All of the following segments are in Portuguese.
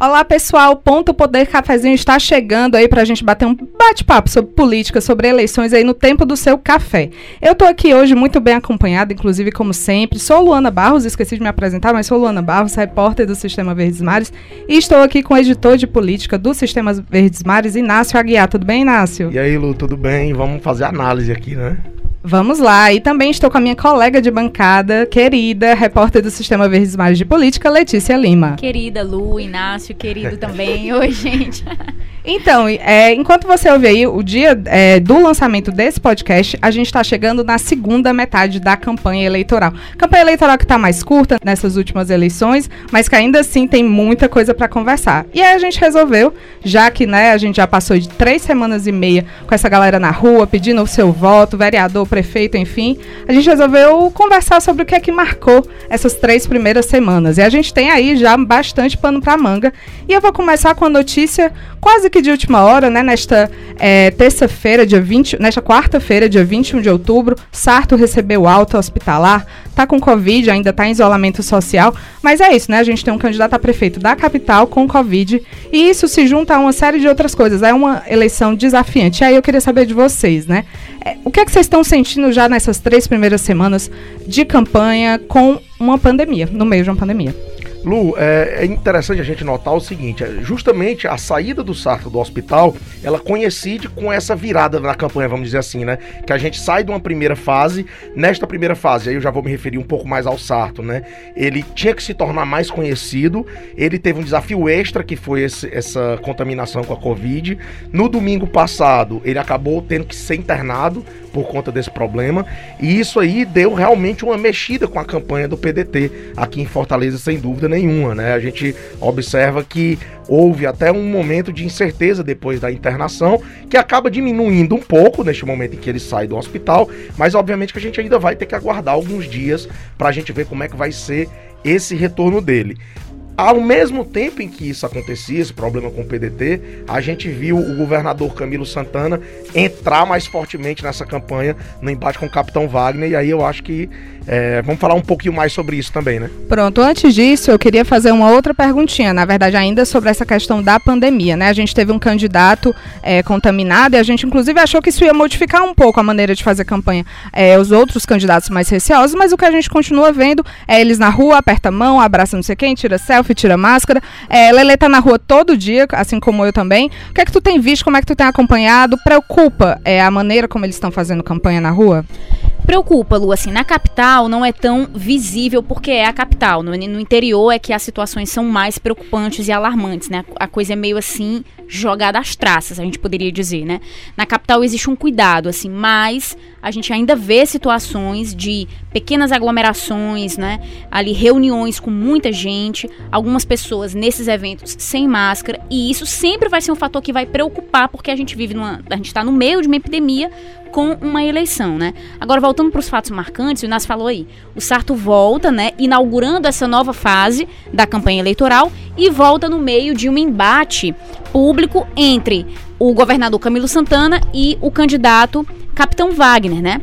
Olá, pessoal. Ponto Poder Cafezinho está chegando aí para a gente bater um bate-papo sobre política, sobre eleições aí no tempo do seu café. Eu estou aqui hoje muito bem acompanhada, inclusive, como sempre. Sou Luana Barros, esqueci de me apresentar, mas sou Luana Barros, repórter do Sistema Verdes Mares. E estou aqui com o editor de política do Sistema Verdes Mares, Inácio Aguiar. Tudo bem, Inácio? E aí, Lu, tudo bem? Vamos fazer análise aqui, né? Vamos lá. E também estou com a minha colega de bancada, querida, repórter do Sistema Verdes Mares de Política, Letícia Lima. Querida Lu, Inácio, querido também. Oi, gente. Então, é, enquanto você ouve aí o dia é, do lançamento desse podcast, a gente está chegando na segunda metade da campanha eleitoral. Campanha eleitoral que está mais curta nessas últimas eleições, mas que ainda assim tem muita coisa para conversar. E aí a gente resolveu, já que né, a gente já passou de três semanas e meia com essa galera na rua pedindo o seu voto, vereador, prefeito, enfim, a gente resolveu conversar sobre o que é que marcou essas três primeiras semanas. E a gente tem aí já bastante pano para manga. E eu vou começar com a notícia quase que de última hora, né, nesta é, terça-feira, dia 20, nesta quarta-feira, dia 21 de outubro, Sarto recebeu alta hospitalar, tá com Covid, ainda tá em isolamento social, mas é isso, né? A gente tem um candidato a prefeito da capital com Covid, e isso se junta a uma série de outras coisas. É uma eleição desafiante. E aí eu queria saber de vocês, né? É, o que é que vocês estão sentindo já nessas três primeiras semanas de campanha com uma pandemia, no meio de uma pandemia? Lu, é, é, interessante a gente notar o seguinte: é, justamente a saída do Sarto do hospital, ela coincide com essa virada na campanha, vamos dizer assim, né? Que a gente sai de uma primeira fase, nesta primeira fase, aí eu já vou me referir um pouco mais ao Sarto, né? Ele tinha que se tornar mais conhecido, ele teve um desafio extra que foi esse, essa contaminação com a Covid. No domingo passado, ele acabou tendo que ser internado por conta desse problema, e isso aí deu realmente uma mexida com a campanha do PDT aqui em Fortaleza, sem dúvida nenhuma, né? A gente observa que houve até um momento de incerteza depois da internação, que acaba diminuindo um pouco neste momento em que ele sai do hospital, mas obviamente que a gente ainda vai ter que aguardar alguns dias para a gente ver como é que vai ser esse retorno dele. Ao mesmo tempo em que isso acontecia, esse problema com o PDT, a gente viu o governador Camilo Santana entrar mais fortemente nessa campanha no embate com o capitão Wagner, e aí eu acho que é, vamos falar um pouquinho mais sobre isso também, né? Pronto, antes disso, eu queria fazer uma outra perguntinha, na verdade, ainda sobre essa questão da pandemia, né? A gente teve um candidato é, contaminado e a gente, inclusive, achou que isso ia modificar um pouco a maneira de fazer campanha. É, os outros candidatos mais receosos, mas o que a gente continua vendo é eles na rua, aperta a mão, abraça não sei quem, tira selfie, tira máscara. É, Lele tá na rua todo dia, assim como eu também. O que é que tu tem visto, como é que tu tem acompanhado? Preocupa é, a maneira como eles estão fazendo campanha na rua? Preocupa, Lu, assim, na capital não é tão visível porque é a capital. No, no interior é que as situações são mais preocupantes e alarmantes, né? A coisa é meio assim jogada às traças, a gente poderia dizer, né? Na capital existe um cuidado, assim, mas a gente ainda vê situações de pequenas aglomerações, né? Ali reuniões com muita gente, algumas pessoas nesses eventos sem máscara, e isso sempre vai ser um fator que vai preocupar, porque a gente vive numa. A gente está no meio de uma epidemia com uma eleição, né? Agora, voltando para os fatos marcantes, o Inácio falou aí, o Sarto volta, né, inaugurando essa nova fase da campanha eleitoral e volta no meio de um embate público entre o governador Camilo Santana e o candidato Capitão Wagner, né?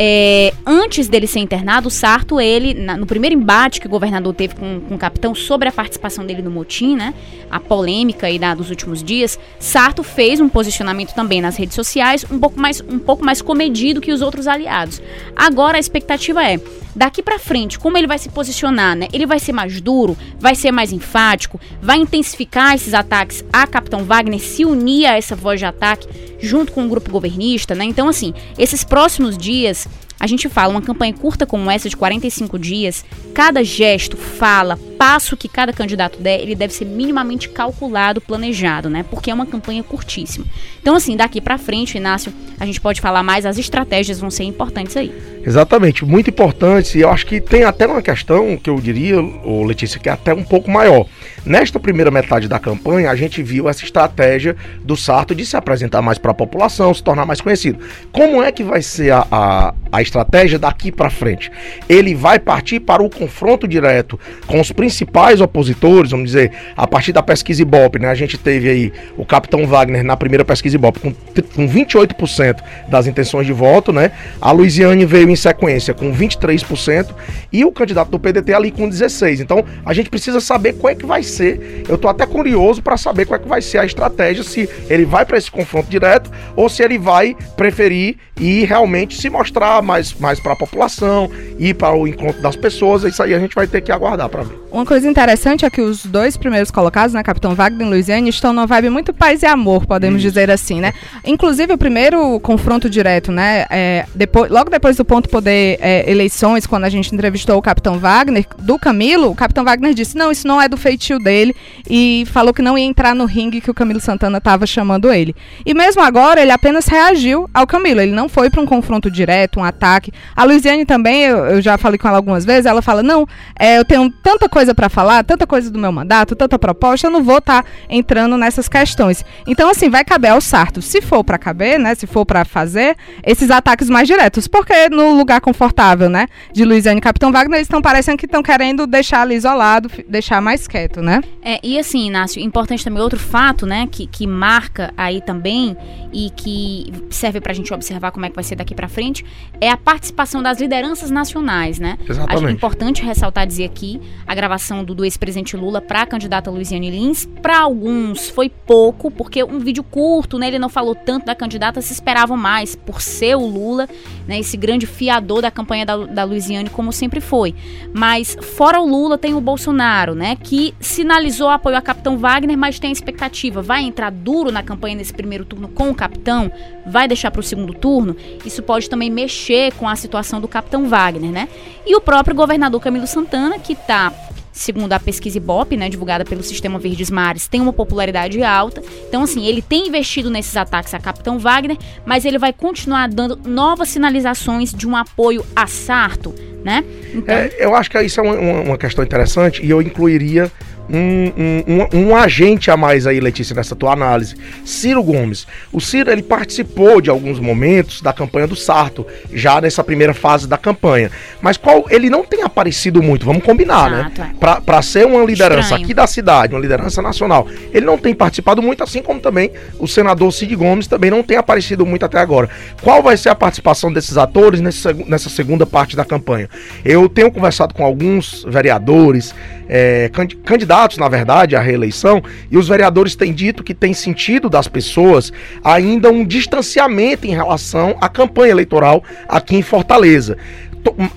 É, antes dele ser internado, o Sarto, ele, na, no primeiro embate que o governador teve com, com o capitão sobre a participação dele no motim, né, a polêmica aí da, dos últimos dias, Sarto fez um posicionamento também nas redes sociais um pouco mais, um pouco mais comedido que os outros aliados. Agora a expectativa é, daqui para frente, como ele vai se posicionar, né? Ele vai ser mais duro, vai ser mais enfático, vai intensificar esses ataques a Capitão Wagner, se unir a essa voz de ataque junto com o grupo governista, né? Então, assim, esses próximos dias a gente fala, uma campanha curta como essa, de 45 dias, cada gesto, fala, passo que cada candidato der, ele deve ser minimamente calculado, planejado, né? Porque é uma campanha curtíssima. Então, assim, daqui para frente, Inácio, a gente pode falar mais, as estratégias vão ser importantes aí. Exatamente, muito importante. E eu acho que tem até uma questão que eu diria, Letícia, que é até um pouco maior. Nesta primeira metade da campanha, a gente viu essa estratégia do Sarto de se apresentar mais para a população, se tornar mais conhecido. Como é que vai ser a, a, a estratégia daqui para frente? Ele vai partir para o confronto direto com os principais opositores, vamos dizer, a partir da pesquisa Ibope, né? A gente teve aí o capitão Wagner na primeira pesquisa Ibope com, com 28% das intenções de voto, né? A Luiziane veio em sequência com 23% e o candidato do PDT ali com 16%. Então a gente precisa saber qual é que vai ser. Eu tô até curioso para saber qual é que vai ser a estratégia, se ele vai para esse confronto direto ou se ele vai preferir e realmente se mostrar mais, mais para a população, ir para o encontro das pessoas. Isso aí a gente vai ter que aguardar para ver. Uma coisa interessante é que os dois primeiros colocados, né, Capitão Wagner e Luiziane, estão numa vibe muito paz e amor, podemos Isso. dizer assim, né? Inclusive, o primeiro confronto direto, né, é, depois, logo depois do ponto poder é, eleições, quando a gente entrevistou o Capitão Wagner, do Camilo, o Capitão Wagner disse, não, isso não é do feitio dele, e falou que não ia entrar no ringue que o Camilo Santana estava chamando ele. E mesmo agora, ele apenas reagiu ao Camilo, ele não foi para um confronto direto, um ataque. A Luiziane também, eu, eu, já falei com ela algumas vezes, ela fala, não, é, eu tenho tanta coisa coisa para falar, tanta coisa do meu mandato, tanta proposta, eu não vou estar tá entrando nessas questões. Então, assim, vai caber ao Sarto, se for para caber, né, se for para fazer, esses ataques mais diretos. Porque no lugar confortável, né, de Luiziane e Capitão Wagner, eles estão parecendo que estão querendo deixar ali isolado, deixar mais quieto, né? É, e assim, Inácio, importante também outro fato, né, que, que marca aí também e que serve para a gente observar como é que vai ser daqui para frente, é a participação das lideranças nacionais, né? Exatamente. Acho importante ressaltar dizer aqui a gravação do, do ex-presidente Lula para a candidata Luiziane Lins. Para alguns foi pouco, porque um vídeo curto, né? Ele não falou tanto da candidata, se esperavam mais por ser o Lula, né? Esse grande fiador da campanha da, da Luiziane, como sempre foi. Mas fora o Lula tem o Bolsonaro, né? Que sinalizou apoio a Capitão Wagner, mas tem a expectativa, vai entrar duro na campanha nesse primeiro turno com o capitão, vai deixar para o segundo turno, isso pode também mexer com a situação do capitão Wagner, né? E o próprio governador Camilo Santana, que está segundo a pesquisa Ibope, né, divulgada pelo Sistema Verdes Mares, tem uma popularidade alta. Então, assim, ele tem investido nesses ataques a Capitão Wagner, mas ele vai continuar dando novas sinalizações de um apoio a Sarto, né? Então... É, eu acho que isso é uma, uma questão interessante e eu incluiria um, um, um, agente a mais aí, Letícia, nessa tua análise. Ciro Gomes. O Ciro, ele participou de alguns momentos da campanha do Sarto, já nessa primeira fase da campanha. Mas qual ele não tem aparecido muito, vamos combinar, né? Exato, né? É. Pra, pra ser uma liderança Estranho. aqui da cidade, uma liderança nacional, ele não tem participado muito, assim como também o senador Cid Gomes também não tem aparecido muito até agora. Qual vai ser a participação desses atores nesse, nessa segunda parte da campanha? Eu tenho conversado com alguns vereadores, é, candidatos, na verdade, à reeleição, e os vereadores têm dito que tem sentido das pessoas ainda um distanciamento em relação à campanha eleitoral aqui em Fortaleza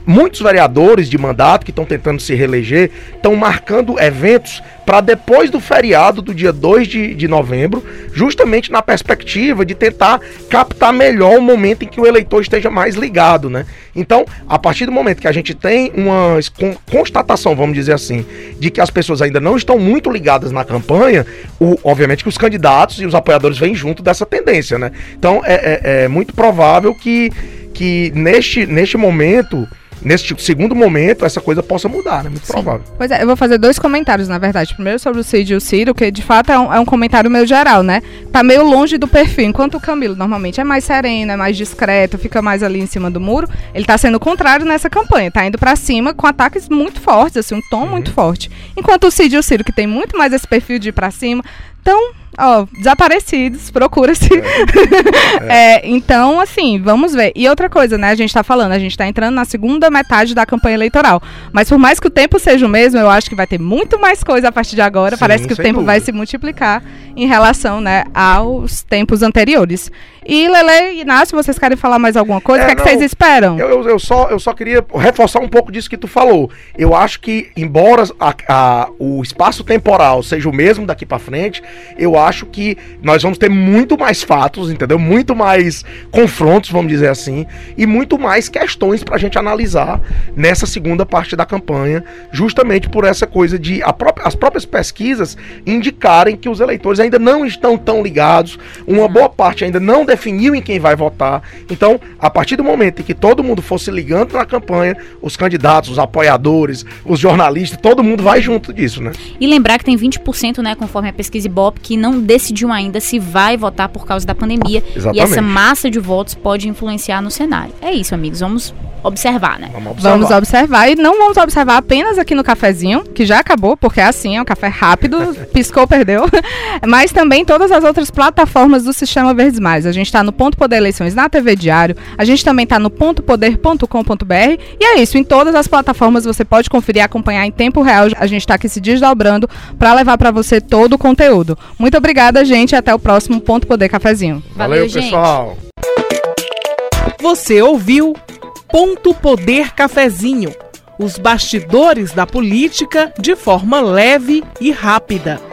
muitos vereadores de mandato que estão tentando se reeleger estão marcando eventos para depois do feriado do dia 2 de, de novembro, justamente na perspectiva de tentar captar melhor o momento em que o eleitor esteja mais ligado, né? Então, a partir do momento que a gente tem uma constatação, vamos dizer assim, de que as pessoas ainda não estão muito ligadas na campanha, o, obviamente que os candidatos e os apoiadores vêm junto dessa tendência, né? Então, é, é, é muito provável que, que neste, neste momento nesse segundo momento, essa coisa possa mudar, né? Muito Sim. provável. Pois é, eu vou fazer dois comentários, na verdade. Primeiro sobre o Cid e o Ciro, que de fato é um, é um comentário meio geral, né? Tá meio longe do perfil, enquanto o Camilo normalmente é mais sereno, é mais discreto, fica mais ali em cima do muro, ele tá sendo o contrário nessa campanha, tá indo para cima com ataques muito fortes, assim, um tom uhum. muito forte. Enquanto o Cid e o Ciro, que tem muito mais esse perfil de ir pra cima, estão ó, desaparecidos, procura-se. É. é, então, assim, vamos ver. E outra coisa, né? A gente tá falando, a gente tá entrando na segunda metade da campanha eleitoral. Mas por mais que o tempo seja o mesmo, eu acho que vai ter muito mais coisa a partir de agora. Sim, Parece que o tempo dúvida. vai se multiplicar em relação, né, aos tempos anteriores. E Lele e Inácio, vocês querem falar mais alguma coisa? É, o que, é que vocês esperam? Eu, eu, eu, só, eu só queria reforçar um pouco disso que tu falou. Eu acho que, embora a, a, o espaço temporal seja o mesmo daqui para frente, eu acho que nós vamos ter muito mais fatos, entendeu? Muito mais confrontos, vamos dizer assim, e muito mais questões para a gente analisar nessa segunda parte da campanha, justamente por essa coisa de própria, as próprias pesquisas indicarem que os eleitores ainda não estão tão ligados, uma boa parte ainda não definiu em quem vai votar. Então, a partir do momento em que todo mundo fosse ligando na campanha, os candidatos, os apoiadores, os jornalistas, todo mundo vai junto disso, né? E lembrar que tem 20%, né, conforme a pesquisa Ibope, que não decidiu ainda se vai votar por causa da pandemia. Exatamente. E essa massa de votos pode influenciar no cenário. É isso, amigos. Vamos observar, né? Vamos observar. Vamos observar e não vamos observar apenas aqui no cafezinho, que já acabou, porque é assim, é um café rápido, piscou, perdeu. Mas também todas as outras plataformas do Sistema Verdes Mais. A gente está no Ponto Poder Eleições na TV Diário, a gente também está no pontopoder.com.br e é isso, em todas as plataformas você pode conferir e acompanhar em tempo real. A gente está aqui se desdobrando para levar para você todo o conteúdo. Muito obrigada, gente, e até o próximo Ponto Poder Cafezinho. Valeu, Valeu pessoal. Você ouviu Ponto Poder Cafezinho. Os bastidores da política de forma leve e rápida.